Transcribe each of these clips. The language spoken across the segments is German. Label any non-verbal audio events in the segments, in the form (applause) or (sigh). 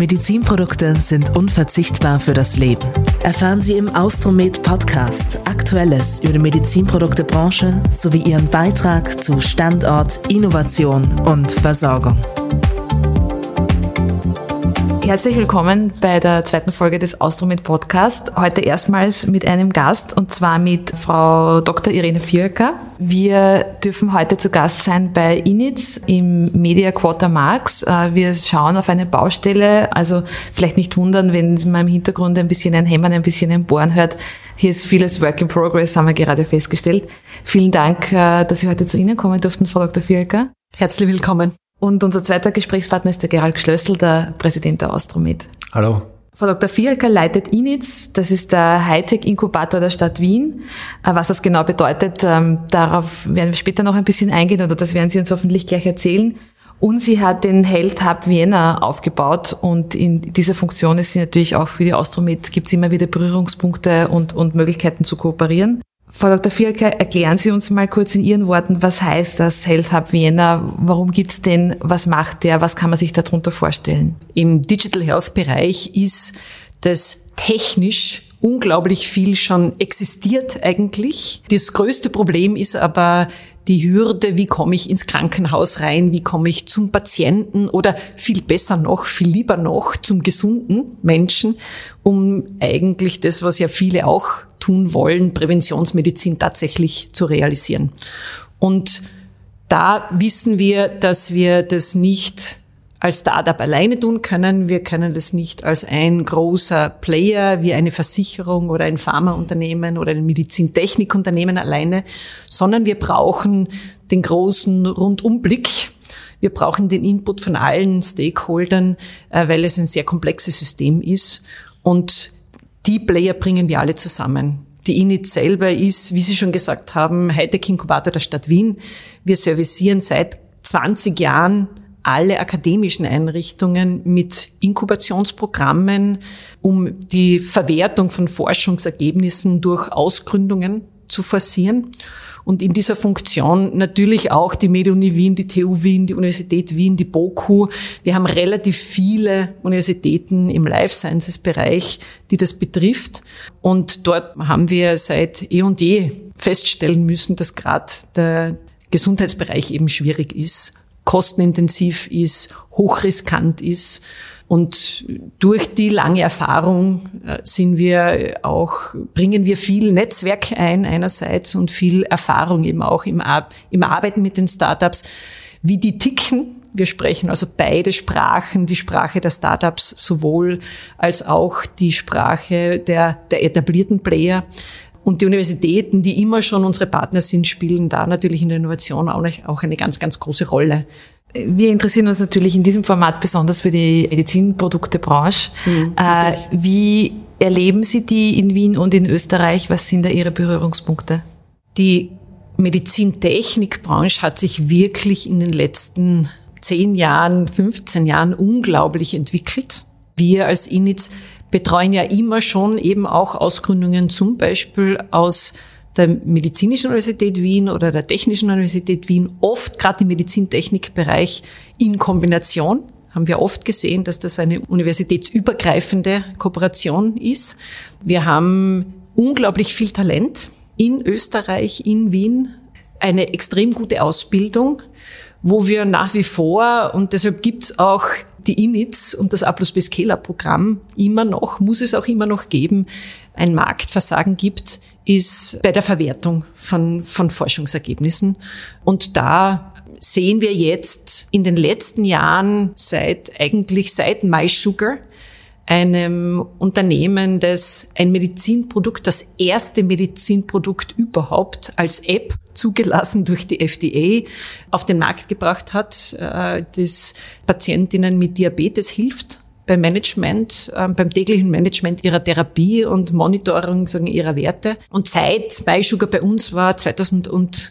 Medizinprodukte sind unverzichtbar für das Leben. Erfahren Sie im Austromed Podcast Aktuelles über die Medizinproduktebranche sowie Ihren Beitrag zu Standort, Innovation und Versorgung. Herzlich willkommen bei der zweiten Folge des Austromed Podcast. Heute erstmals mit einem Gast und zwar mit Frau Dr. Irene Vierker. Wir dürfen heute zu Gast sein bei Initz im Media Quarter Marx. Äh, wir schauen auf eine Baustelle, also vielleicht nicht wundern, wenn man im Hintergrund ein bisschen ein Hämmern, ein bisschen ein Bohren hört. Hier ist vieles Work in Progress, haben wir gerade festgestellt. Vielen Dank, äh, dass Sie heute zu Ihnen kommen durften, Frau Dr. Vierker. Herzlich willkommen. Und unser zweiter Gesprächspartner ist der Gerald Schlössel, der Präsident der Austromed. Hallo. Frau Dr. Fielker leitet INITS, das ist der Hightech-Inkubator der Stadt Wien. Äh, was das genau bedeutet, ähm, darauf werden wir später noch ein bisschen eingehen oder das werden Sie uns hoffentlich gleich erzählen. Und sie hat den Health Hub Vienna aufgebaut und in dieser Funktion ist sie natürlich auch für die Austromed, gibt es immer wieder Berührungspunkte und, und Möglichkeiten zu kooperieren. Frau Dr. Fielke, erklären Sie uns mal kurz in Ihren Worten, was heißt das Health Hub Vienna? Warum gibt's den? Was macht der? Was kann man sich darunter vorstellen? Im Digital Health Bereich ist das technisch unglaublich viel schon existiert eigentlich. Das größte Problem ist aber die Hürde, wie komme ich ins Krankenhaus rein, wie komme ich zum Patienten oder viel besser noch, viel lieber noch zum gesunden Menschen, um eigentlich das, was ja viele auch tun wollen, Präventionsmedizin tatsächlich zu realisieren. Und da wissen wir, dass wir das nicht als Startup alleine tun können. Wir können das nicht als ein großer Player wie eine Versicherung oder ein Pharmaunternehmen oder ein Medizintechnikunternehmen alleine, sondern wir brauchen den großen Rundumblick. Wir brauchen den Input von allen Stakeholdern, äh, weil es ein sehr komplexes System ist. Und die Player bringen wir alle zusammen. Die Init selber ist, wie Sie schon gesagt haben, Hightech-Inkubator der Stadt Wien. Wir servicieren seit 20 Jahren alle akademischen Einrichtungen mit Inkubationsprogrammen, um die Verwertung von Forschungsergebnissen durch Ausgründungen zu forcieren und in dieser Funktion natürlich auch die MedUni Wien, die TU Wien, die Universität Wien, die BOKU. Wir haben relativ viele Universitäten im Life Sciences Bereich, die das betrifft. Und dort haben wir seit eh und je feststellen müssen, dass gerade der Gesundheitsbereich eben schwierig ist, kostenintensiv ist, hochriskant ist und durch die lange Erfahrung äh, sind wir auch, bringen wir viel Netzwerk ein einerseits und viel Erfahrung eben auch im, im Arbeiten mit den Startups, wie die ticken. Wir sprechen also beide Sprachen, die Sprache der Startups sowohl als auch die Sprache der, der etablierten Player. Und die Universitäten, die immer schon unsere Partner sind, spielen da natürlich in der Innovation auch eine ganz, ganz große Rolle. Wir interessieren uns natürlich in diesem Format besonders für die Medizinproduktebranche. Mhm, äh, wie erleben Sie die in Wien und in Österreich? Was sind da Ihre Berührungspunkte? Die Medizintechnikbranche hat sich wirklich in den letzten zehn Jahren, 15 Jahren unglaublich entwickelt. Wir als INITS betreuen ja immer schon eben auch Ausgründungen zum Beispiel aus der Medizinischen Universität Wien oder der Technischen Universität Wien, oft gerade im Medizintechnikbereich in Kombination. Haben wir oft gesehen, dass das eine universitätsübergreifende Kooperation ist. Wir haben unglaublich viel Talent in Österreich, in Wien, eine extrem gute Ausbildung, wo wir nach wie vor, und deshalb gibt's auch die INITS und das A plus B Scaler Programm immer noch, muss es auch immer noch geben, ein Marktversagen gibt, ist bei der Verwertung von, von Forschungsergebnissen. Und da sehen wir jetzt in den letzten Jahren seit, eigentlich seit MySugar, einem Unternehmen, das ein Medizinprodukt, das erste Medizinprodukt überhaupt als App zugelassen durch die FDA auf den Markt gebracht hat, äh, das Patientinnen mit Diabetes hilft beim Management, ähm, beim täglichen Management ihrer Therapie und Monitoring sagen, ihrer Werte. Und seit MySugar bei uns war 2010,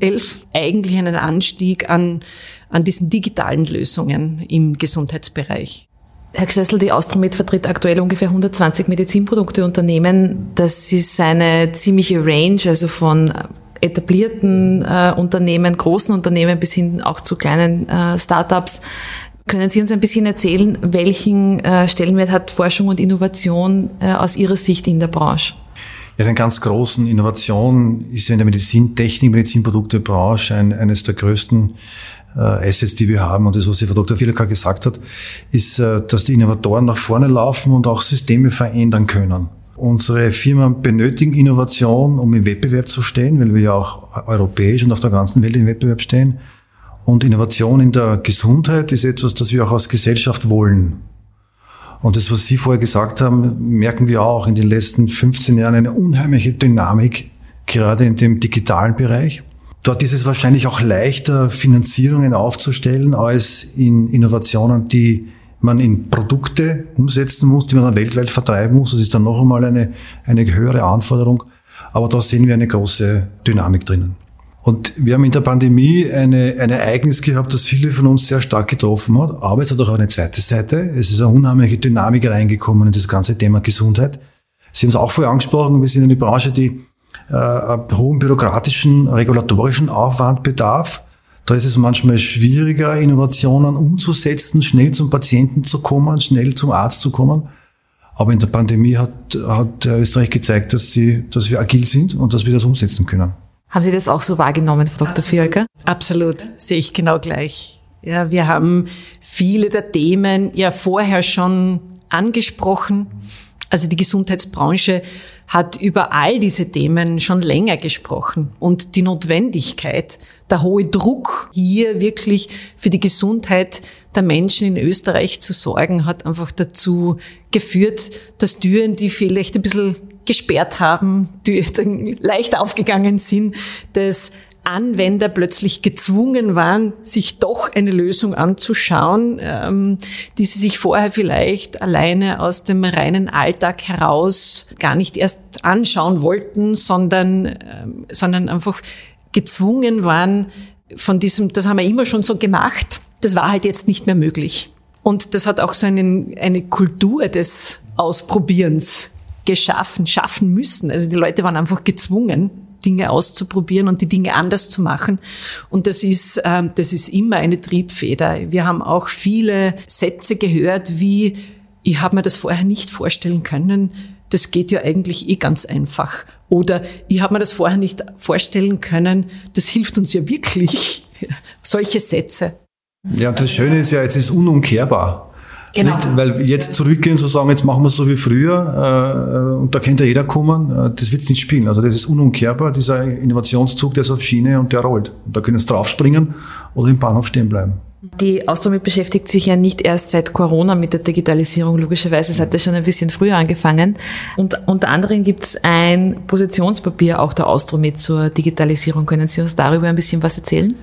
11 eigentlich einen Anstieg an, an diesen digitalen Lösungen im Gesundheitsbereich. Herr Gschlössl, die Austromed vertritt aktuell ungefähr 120 Medizinprodukteunternehmen. Das ist eine ziemliche Range, also von etablierten äh, Unternehmen, großen Unternehmen bis hin auch zu kleinen äh, Startups. Können Sie uns ein bisschen erzählen, welchen äh, Stellenwert hat Forschung und Innovation äh, aus Ihrer Sicht in der Branche? Ja, den ganz großen Innovation ist in der Medizintechnik, Medizinproduktebranche ein, eines der größten Assets, die wir haben. Und das, was Frau Dr. Vielerka gesagt hat, ist, äh, dass die Innovatoren nach vorne laufen und auch Systeme verändern können. Unsere Firmen benötigen Innovation, um im Wettbewerb zu stehen, weil wir ja auch europäisch und auf der ganzen Welt im Wettbewerb stehen. Und Innovation in der Gesundheit ist etwas, das wir auch als Gesellschaft wollen. Und das, was Sie vorher gesagt haben, merken wir auch in den letzten 15 Jahren eine unheimliche Dynamik, gerade in dem digitalen Bereich. Dort ist es wahrscheinlich auch leichter, Finanzierungen aufzustellen, als in Innovationen, die man in Produkte umsetzen muss, die man dann weltweit vertreiben muss. Das ist dann noch einmal eine, eine höhere Anforderung. Aber da sehen wir eine große Dynamik drinnen. Und wir haben in der Pandemie eine, ein Ereignis gehabt, das viele von uns sehr stark getroffen hat. Aber es hat auch eine zweite Seite. Es ist eine unheimliche Dynamik reingekommen in das ganze Thema Gesundheit. Sie haben es auch vorher angesprochen, wir sind eine Branche, die äh, hohen bürokratischen, regulatorischen Aufwand bedarf. Da ist es manchmal schwieriger, Innovationen umzusetzen, schnell zum Patienten zu kommen, schnell zum Arzt zu kommen. Aber in der Pandemie hat, hat Österreich gezeigt, dass, sie, dass wir agil sind und dass wir das umsetzen können. Haben Sie das auch so wahrgenommen, Frau Dr. Fiolka? Absolut, sehe ich genau gleich. Ja, wir haben viele der Themen ja vorher schon angesprochen. Also die Gesundheitsbranche hat über all diese Themen schon länger gesprochen und die Notwendigkeit, der hohe Druck, hier wirklich für die Gesundheit der Menschen in Österreich zu sorgen, hat einfach dazu geführt, dass Türen, die vielleicht ein bisschen gesperrt haben, die dann leicht aufgegangen sind, dass Anwender plötzlich gezwungen waren, sich doch eine Lösung anzuschauen, ähm, die sie sich vorher vielleicht alleine aus dem reinen Alltag heraus gar nicht erst anschauen wollten, sondern, ähm, sondern einfach gezwungen waren von diesem, das haben wir immer schon so gemacht, das war halt jetzt nicht mehr möglich. Und das hat auch so einen, eine Kultur des Ausprobierens geschaffen, schaffen müssen. Also die Leute waren einfach gezwungen, Dinge auszuprobieren und die Dinge anders zu machen. Und das ist, ähm, das ist immer eine Triebfeder. Wir haben auch viele Sätze gehört, wie, ich habe mir das vorher nicht vorstellen können, das geht ja eigentlich eh ganz einfach. Oder ich habe mir das vorher nicht vorstellen können, das hilft uns ja wirklich. (laughs) Solche Sätze. Ja, und das Schöne ist ja, es ist unumkehrbar. Genau. Nicht, weil jetzt zurückgehen zu sagen, jetzt machen wir es so wie früher äh, und da könnte jeder kommen, äh, das wird nicht spielen. Also das ist unumkehrbar, dieser Innovationszug, der ist auf Schiene und der rollt. Und da können sie draufspringen oder im Bahnhof stehen bleiben. Die Austromit beschäftigt sich ja nicht erst seit Corona mit der Digitalisierung, logischerweise, es hat ja schon ein bisschen früher angefangen. Und unter anderem gibt es ein Positionspapier auch der Austromit zur Digitalisierung. Können Sie uns darüber ein bisschen was erzählen?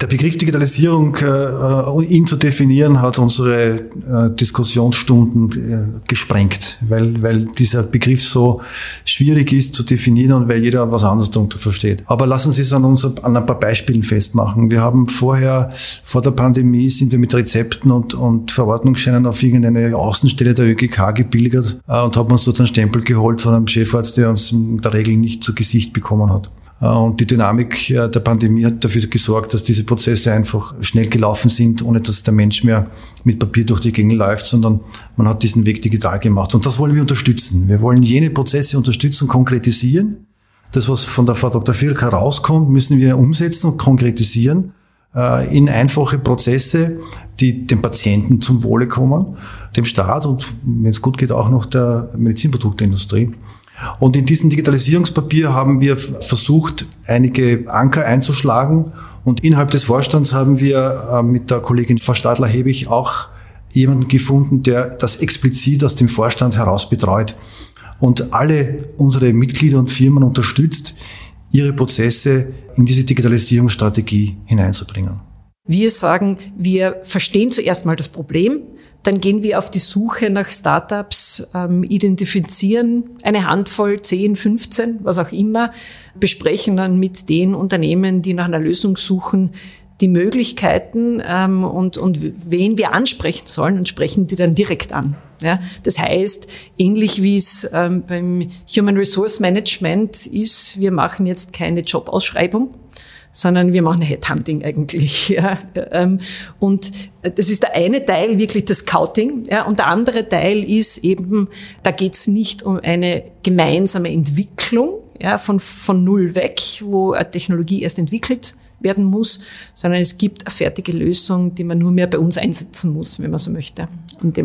Der Begriff Digitalisierung, äh, äh, ihn zu definieren, hat unsere äh, Diskussionsstunden äh, gesprengt, weil, weil dieser Begriff so schwierig ist zu definieren und weil jeder was anderes darunter versteht. Aber lassen Sie es an, uns, an ein paar Beispielen festmachen. Wir haben vorher, vor der Pandemie, sind wir mit Rezepten und, und Verordnungsscheinen auf irgendeine Außenstelle der ÖGK gebildet äh, und haben uns dort einen Stempel geholt von einem Chefarzt, der uns in der Regel nicht zu Gesicht bekommen hat. Äh, und die Dynamik äh, der Pandemie hat dafür gesorgt, dass diese Prozesse einfach schnell gelaufen sind, ohne dass der Mensch mehr mit Papier durch die Gänge läuft, sondern man hat diesen Weg digital gemacht. Und das wollen wir unterstützen. Wir wollen jene Prozesse unterstützen, konkretisieren. Das, was von der Frau Dr. Firk herauskommt, müssen wir umsetzen und konkretisieren äh, in einfache Prozesse, die dem Patienten zum Wohle kommen, dem Staat und, wenn es gut geht, auch noch der Medizinprodukteindustrie. Und in diesem Digitalisierungspapier haben wir versucht, einige Anker einzuschlagen. Und innerhalb des Vorstands haben wir äh, mit der Kollegin Frau Stadler-Hebig auch jemanden gefunden, der das explizit aus dem Vorstand heraus betreut und alle unsere Mitglieder und Firmen unterstützt, ihre Prozesse in diese Digitalisierungsstrategie hineinzubringen. Wir sagen, wir verstehen zuerst mal das Problem, dann gehen wir auf die Suche nach Startups, ähm, identifizieren eine Handvoll, 10, 15, was auch immer, besprechen dann mit den Unternehmen, die nach einer Lösung suchen, die Möglichkeiten ähm, und, und wen wir ansprechen sollen und sprechen die dann direkt an. Ja, das heißt, ähnlich wie es ähm, beim Human Resource Management ist, wir machen jetzt keine Jobausschreibung, sondern wir machen Headhunting eigentlich. (laughs) Ja. Ähm, und das ist der eine Teil, wirklich das Scouting. Ja. Und der andere Teil ist eben, da geht es nicht um eine gemeinsame Entwicklung ja, von, von null weg, wo eine Technologie erst entwickelt werden muss, sondern es gibt eine fertige Lösung, die man nur mehr bei uns einsetzen muss, wenn man so möchte. Und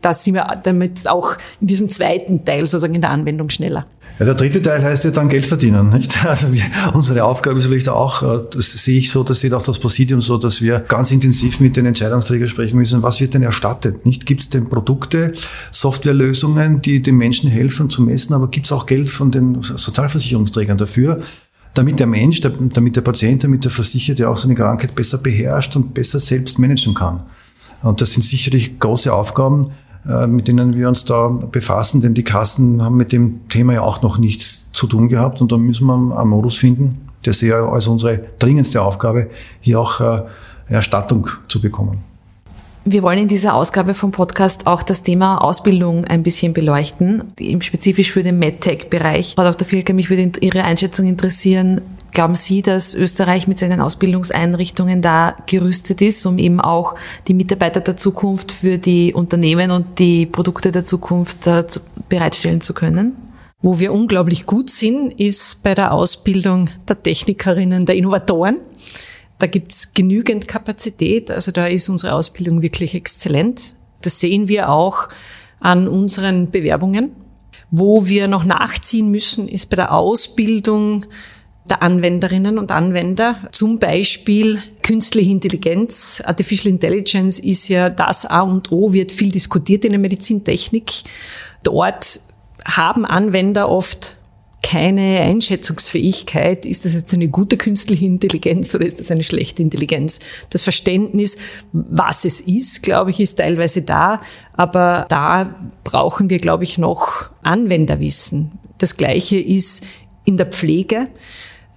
da sind wir damit auch in diesem zweiten Teil sozusagen in der Anwendung schneller. Ja, der dritte Teil heißt ja dann Geld verdienen. Nicht? (laughs) Also wir, unsere Aufgabe ist vielleicht auch, äh, das sehe ich so, das sieht auch das Präsidium so, dass wir ganz intensiv mit den Entscheidungsträgern sprechen müssen, was wird denn erstattet? Nicht gibt es denn Produkte, Softwarelösungen, die den Menschen helfen zu messen, aber gibt es auch Geld von den Sozialversicherungsträgern dafür? damit der Mensch, damit der Patient, damit der Versicherte auch seine Krankheit besser beherrscht und besser selbst managen kann. Und das sind sicherlich große Aufgaben, äh, mit denen wir uns da befassen, denn die Kassen haben mit dem Thema ja auch noch nichts zu tun gehabt und da müssen wir einen Modus finden, der sehr als unsere dringendste Aufgabe, hier auch äh, Erstattung zu bekommen. Wir wollen in dieser Ausgabe vom Podcast auch das Thema Ausbildung ein bisschen beleuchten, spezifisch für den MedTech-Bereich. Frau Dr. Filker, mich würde Ihre Einschätzung interessieren. Glauben Sie, dass Österreich mit seinen Ausbildungseinrichtungen da gerüstet ist, um eben auch die Mitarbeiter der Zukunft für die Unternehmen und die Produkte der Zukunft äh, bereitstellen zu können? Wo wir unglaublich gut sind, ist bei der Ausbildung der Technikerinnen, der Innovatoren. Da gibt's genügend Kapazität, also da ist unsere Ausbildung wirklich exzellent. Das sehen wir auch an unseren Bewerbungen. Wo wir noch nachziehen müssen, ist bei der Ausbildung der Anwenderinnen und Anwender. Zum Beispiel künstliche Intelligenz, Artificial Intelligence ist ja das A und O, wird viel diskutiert in der Medizintechnik. Dort haben Anwender oft keine Einschätzungsfähigkeit, ist das jetzt eine gute künstliche Intelligenz oder ist das eine schlechte Intelligenz. Das Verständnis, was es ist, glaube ich, ist teilweise da, aber da brauchen wir, glaube ich, noch Anwenderwissen. Das Gleiche ist in der Pflege.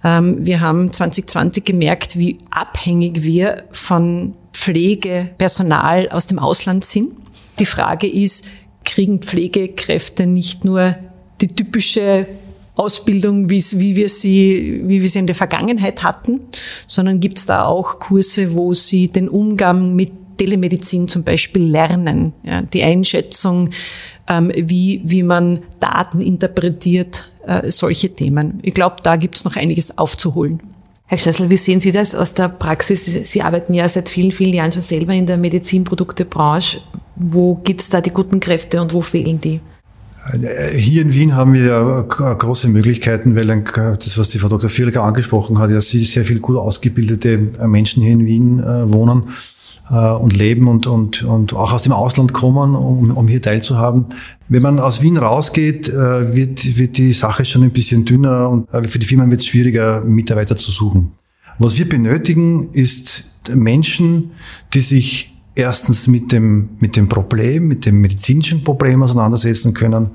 Ähm, wir haben 2020 gemerkt, wie abhängig wir von Pflegepersonal aus dem Ausland sind. Die Frage ist, kriegen Pflegekräfte nicht nur die typische Ausbildung, wie, wir sie, wie wir sie in der Vergangenheit hatten, sondern gibt es da auch Kurse, wo sie den Umgang mit Telemedizin zum Beispiel lernen, ja, die Einschätzung, ähm, wie, wie man Daten interpretiert, äh, solche Themen. Ich glaube, da gibt es noch einiges aufzuholen. Herr Schlössl, wie sehen Sie das aus der Praxis? Sie arbeiten ja seit vielen, vielen Jahren schon selber in der Medizinproduktebranche. Wo gibt es da die guten Kräfte und wo fehlen die? Hier in Wien haben wir ja große Möglichkeiten, weil das, was die Frau Dr. Vierlecker angesprochen hat, ja sehr viel gut ausgebildete Menschen hier in Wien äh, wohnen äh, und leben und, und, und auch aus dem Ausland kommen, um, um hier teilzuhaben. Wenn man aus Wien rausgeht, äh, wird, wird die Sache schon ein bisschen dünner und für die Firmen wird es schwieriger, Mitarbeiter zu suchen. Was wir benötigen, ist Menschen, die sich erstens mit dem, mit dem Problem, mit dem medizinischen Problem auseinandersetzen können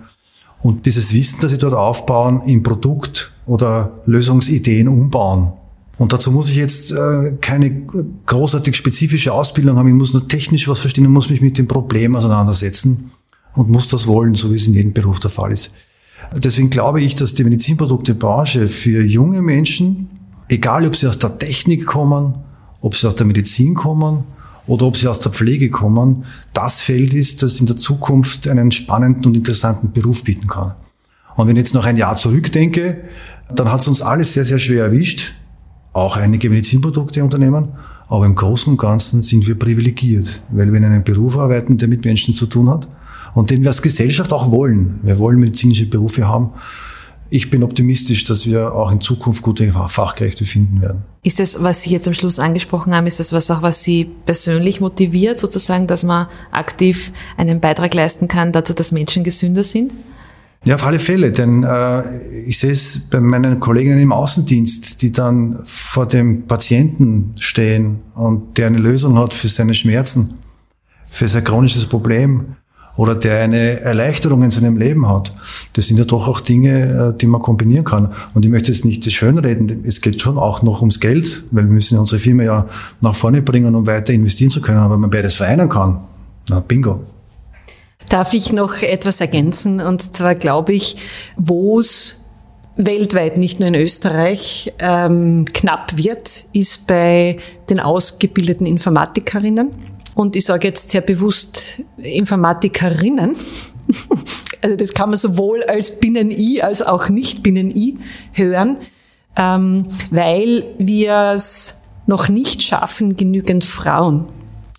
und dieses Wissen, das sie dort aufbauen, in Produkt oder Lösungsideen umbauen. Und dazu muss ich jetzt äh, keine großartig spezifische Ausbildung haben, ich muss nur technisch was verstehen und muss mich mit dem Problem auseinandersetzen und muss das wollen, so wie es in jedem Beruf der Fall ist. Deswegen glaube ich, dass die Medizinproduktebranche für junge Menschen, egal ob sie aus der Technik kommen, ob sie aus der Medizin kommen oder ob sie aus der Pflege kommen, das Feld ist, das in der Zukunft einen spannenden und interessanten Beruf bieten kann. Und wenn ich jetzt noch ein Jahr zurückdenke, dann hat es uns alles sehr, sehr schwer erwischt, auch einige Medizinprodukteunternehmen, aber im Großen und Ganzen sind wir privilegiert, weil wir in einem Beruf arbeiten, der mit Menschen zu tun hat und den wir als Gesellschaft auch wollen. Wir wollen medizinische Berufe haben ich bin optimistisch, dass wir auch in Zukunft gute Fachkräfte finden werden. Ist das, was Sie jetzt am Schluss angesprochen haben, ist das was auch, was Sie persönlich motiviert, sozusagen, dass man aktiv einen Beitrag leisten kann dazu, dass Menschen gesünder sind? Ja, auf alle Fälle, denn äh, ich sehe es bei meinen Kolleginnen im Außendienst, die dann vor dem Patienten stehen und der eine Lösung hat für seine Schmerzen, für sein chronisches Problem oder der eine Erleichterung in seinem Leben hat. Das sind ja doch auch Dinge, äh, die man kombinieren kann. Und ich möchte jetzt nicht das schönreden. Es geht schon auch noch ums Geld, weil wir müssen unsere Firma ja nach vorne bringen, um weiter investieren zu können. Aber wenn man beides vereinen kann, na bingo. Darf ich noch etwas ergänzen? Und zwar glaube ich, wo es weltweit, nicht nur in Österreich, ähm, knapp wird, ist bei den ausgebildeten Informatikerinnen. Und ich sage jetzt sehr bewusst Informatikerinnen. (laughs) also das kann man sowohl als Binnen-I als auch nicht Binnen-I hören, ähm, weil wir es noch nicht schaffen, genügend Frauen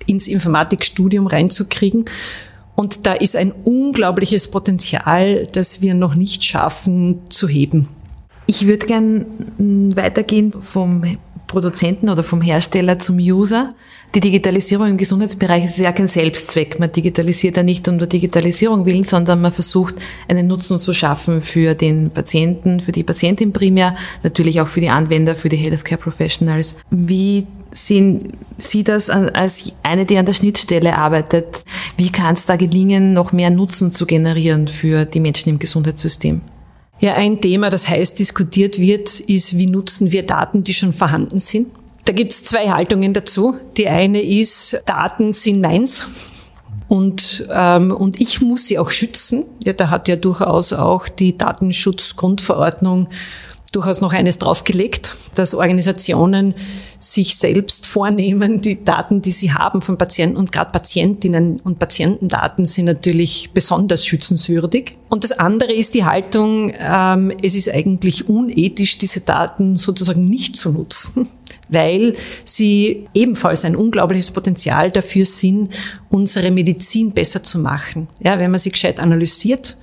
ins Informatikstudium reinzukriegen. Und da ist ein unglaubliches Potenzial, das wir noch nicht schaffen zu heben. Ich würde gern mm, weitergehen vom Produzenten oder vom Hersteller zum User. Die Digitalisierung im Gesundheitsbereich ist ja kein Selbstzweck. Man digitalisiert ja nicht um der Digitalisierung willen, sondern man versucht, einen Nutzen zu schaffen für den Patienten, für die Patientin primär, natürlich auch für die Anwender, für die Healthcare Professionals. Wie sehen Sie das als eine, die an der Schnittstelle arbeitet? Wie kann es da gelingen, noch mehr Nutzen zu generieren für die Menschen im Gesundheitssystem? Ja, ein Thema, das heiß diskutiert wird, ist, wie nutzen wir Daten, die schon vorhanden sind. Da gibt es zwei Haltungen dazu. Die eine ist, Daten sind meins und, ähm, und ich muss sie auch schützen. Ja, da hat ja durchaus auch die Datenschutzgrundverordnung durchaus noch eines draufgelegt, dass Organisationen sich selbst vornehmen, die Daten, die sie haben von Patienten und gerade Patientinnen und Patientendaten sind natürlich besonders schützenswürdig. Und das andere ist die Haltung, ähm, es ist eigentlich unethisch, diese Daten sozusagen nicht zu nutzen, (laughs) weil sie ebenfalls ein unglaubliches Potenzial dafür sind, unsere Medizin besser zu machen. Ja, wenn man sie gescheit analysiert,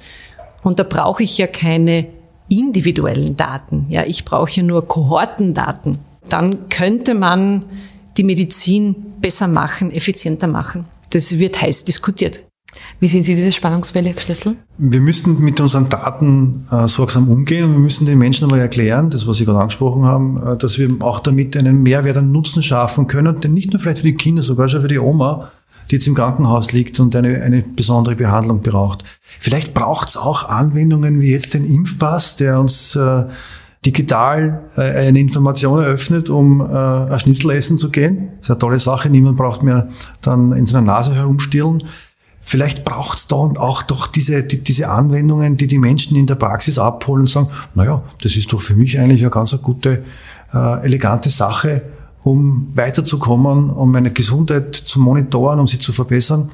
und da brauche ich ja keine individuellen Daten. Ja, ich brauche ja nur Kohortendaten. Dann könnte man die Medizin besser machen, effizienter machen. Das wird heiß diskutiert. Wie sehen Sie diese Spannungswelle, Schlüssel? Wir müssen mit unseren Daten äh, sorgsam umgehen und wir müssen den Menschen aber erklären, das was Sie gerade angesprochen haben, äh, dass wir auch damit einen Mehrwert an Nutzen schaffen können, denn nicht nur vielleicht für die Kinder, sogar schon für die Oma, die jetzt im Krankenhaus liegt und eine, eine besondere Behandlung braucht. Vielleicht braucht es auch Anwendungen wie jetzt den Impfpass, der uns äh, digital äh, eine Information eröffnet, um äh, ein Schnitzel essen zu gehen. Das ist eine tolle Sache. Niemand braucht mehr dann in seiner Nase herumstillen. Vielleicht braucht es da auch doch diese, die, diese Anwendungen, die die Menschen in der Praxis abholen und sagen, naja, das ist doch für mich eigentlich eine ganz gute, äh, elegante Sache, um weiterzukommen, um meine Gesundheit zu monitoren, um sie zu verbessern.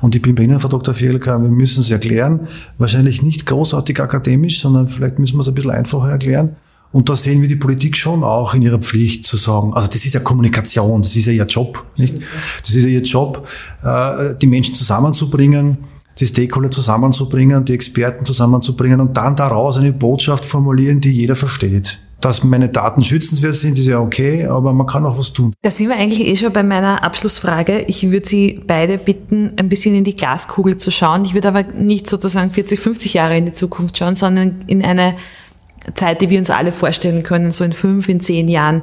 Und ich bin bei Ihnen, Frau Dr. Fielka, wir müssen es erklären. Wahrscheinlich nicht großartig akademisch, sondern vielleicht müssen wir es ein bisschen einfacher erklären. Und da sehen wir die Politik schon auch in ihrer Pflicht zu sagen, also das ist ja Kommunikation, das ist ja ihr Job, nicht? Das ist ja ihr Job, äh, die Menschen zusammenzubringen, die Stakeholder zusammenzubringen, die Experten zusammenzubringen und dann daraus eine Botschaft formulieren, die jeder versteht dass meine Daten schützenswert sind, ist ja okay, aber man kann auch was tun. Da sind wir eigentlich eh schon bei meiner Abschlussfrage. Ich würde Sie beide bitten, ein bisschen in die Glaskugel zu schauen. Ich würde aber nicht sozusagen 40, 50 Jahre in die Zukunft schauen, sondern in eine Zeit, die wir uns alle vorstellen können, so in fünf, in zehn Jahren.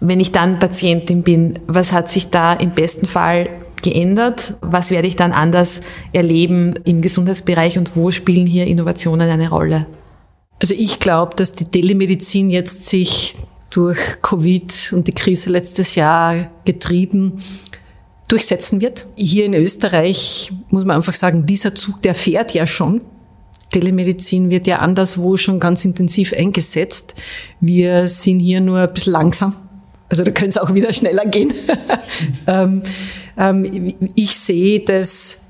Wenn ich dann Patientin bin, was hat sich da im besten Fall geändert? Was werde ich dann anders erleben im Gesundheitsbereich und wo spielen hier Innovationen eine Rolle? Also ich glaube, dass die Telemedizin jetzt sich durch Covid und die Krise letztes Jahr getrieben durchsetzen wird. Hier in Österreich muss man einfach sagen, dieser Zug, der fährt ja schon. Telemedizin wird ja anderswo schon ganz intensiv eingesetzt. Wir sind hier nur ein bisschen langsam. Also da könnte es auch wieder schneller gehen. (laughs) ähm, ähm, ich sehe, dass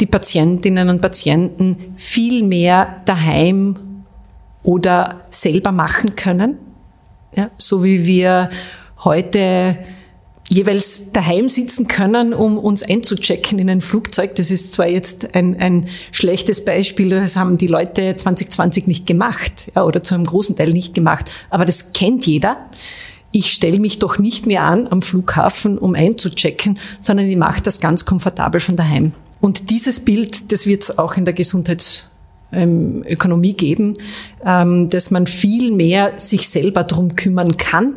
die Patientinnen und Patienten viel mehr daheim oder selber machen können. Ja, so wie wir heute jeweils daheim sitzen können, um uns einzuchecken in ein Flugzeug. Das ist zwar jetzt ein, ein schlechtes Beispiel, das haben die Leute 2020 nicht gemacht ja, oder zu einem großen Teil nicht gemacht, aber das kennt jeder. Ich stelle mich doch nicht mehr an am Flughafen, um einzuchecken, sondern ich mache das ganz komfortabel von daheim. Und dieses Bild, das wird es auch in der Gesundheits ähm, Ökonomie geben, ähm, dass man viel mehr sich selber drum kümmern kann.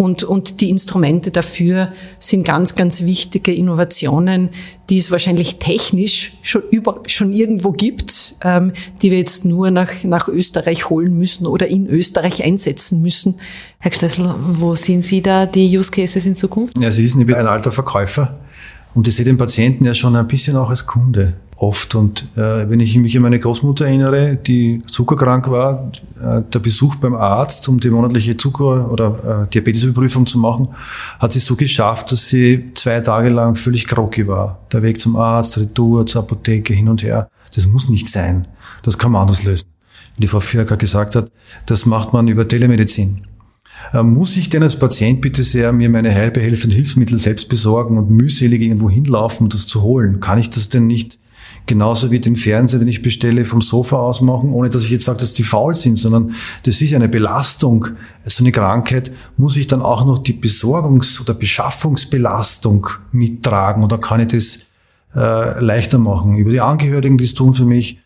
Und, und die Instrumente dafür sind ganz, ganz wichtige Innovationen, die es wahrscheinlich technisch schon, über, schon irgendwo gibt, ähm, die wir jetzt nur nach, nach Österreich holen müssen oder in Österreich einsetzen müssen. Herr Stössel, wo sehen Sie da die Use Cases in Zukunft? Ja, Sie wissen, ich bin ein alter Verkäufer und ich sehe den Patienten ja schon ein bisschen auch als Kunde. Oft. Und äh, wenn ich mich an meine Großmutter erinnere, die zuckerkrank war, äh, der Besuch beim Arzt, um die monatliche Zucker- oder äh, Diabetesüberprüfung zu machen, hat sie so geschafft, dass sie zwei Tage lang völlig groggy war. Der Weg zum Arzt, Retour, zur Apotheke, hin und her. Das muss nicht sein. Das kann man anders lösen. Wie die Frau Firka gesagt hat, das macht man über Telemedizin. Äh, muss ich denn als Patient bitte sehr mir meine heilbehelfenden Hilfsmittel selbst besorgen und mühselig irgendwo hinlaufen, um das zu holen? Kann ich das denn nicht genauso wie den Fernseher, den ich bestelle, vom Sofa aus machen, ohne dass ich jetzt sage, dass die faul sind, sondern das ist eine Belastung. So eine Krankheit muss ich dann auch noch die Besorgungs- oder Beschaffungsbelastung mittragen oder kann ich das äh, leichter machen? Über die Angehörigen, die es tun für mich,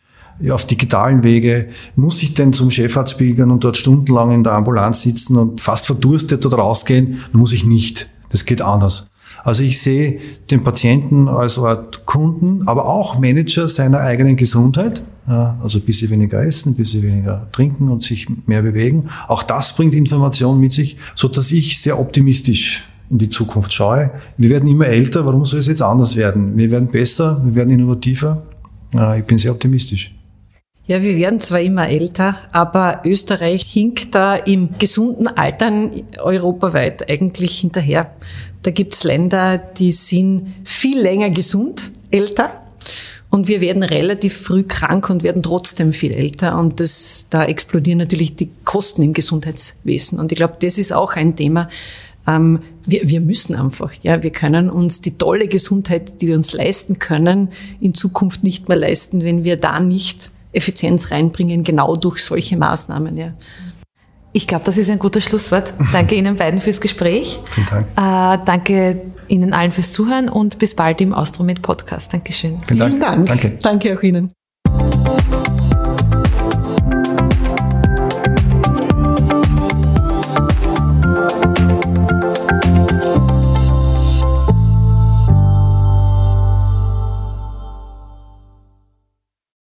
auf digitalen Wege, muss ich denn zum Chefarzt pilgern und dort stundenlang in der Ambulanz sitzen und fast verdurstet dort rausgehen? Muss ich nicht. Das geht anders. Also ich sehe den Patienten als Art Kunden, aber auch Manager seiner eigenen Gesundheit. Also ein bisschen weniger essen, ein bisschen weniger trinken und sich mehr bewegen. Auch das bringt Information mit sich, so dass ich sehr optimistisch in die Zukunft schaue. Wir werden immer älter. Warum soll es jetzt anders werden? Wir werden besser, wir werden innovativer. Ich bin sehr optimistisch. Ja, wir werden zwar immer älter, aber Österreich hinkt da im gesunden Altern europaweit eigentlich hinterher. Da gibt's Länder, die sind viel länger gesund, älter. Und wir werden relativ früh krank und werden trotzdem viel älter. Und das, da explodieren natürlich die Kosten im Gesundheitswesen. Und ich glaube, das ist auch ein Thema. Ähm, wir, wir müssen einfach, ja, wir können uns die tolle Gesundheit, die wir uns leisten können, in Zukunft nicht mehr leisten, wenn wir da nicht Effizienz reinbringen, genau durch solche Maßnahmen. Ja. Ich glaube, das ist ein gutes Schlusswort. Danke Ihnen beiden fürs Gespräch. Vielen Dank. Äh, danke Ihnen allen fürs Zuhören und bis bald im Austromed Podcast. Dankeschön. Vielen Dank. Vielen Dank. Danke. Danke auch Ihnen.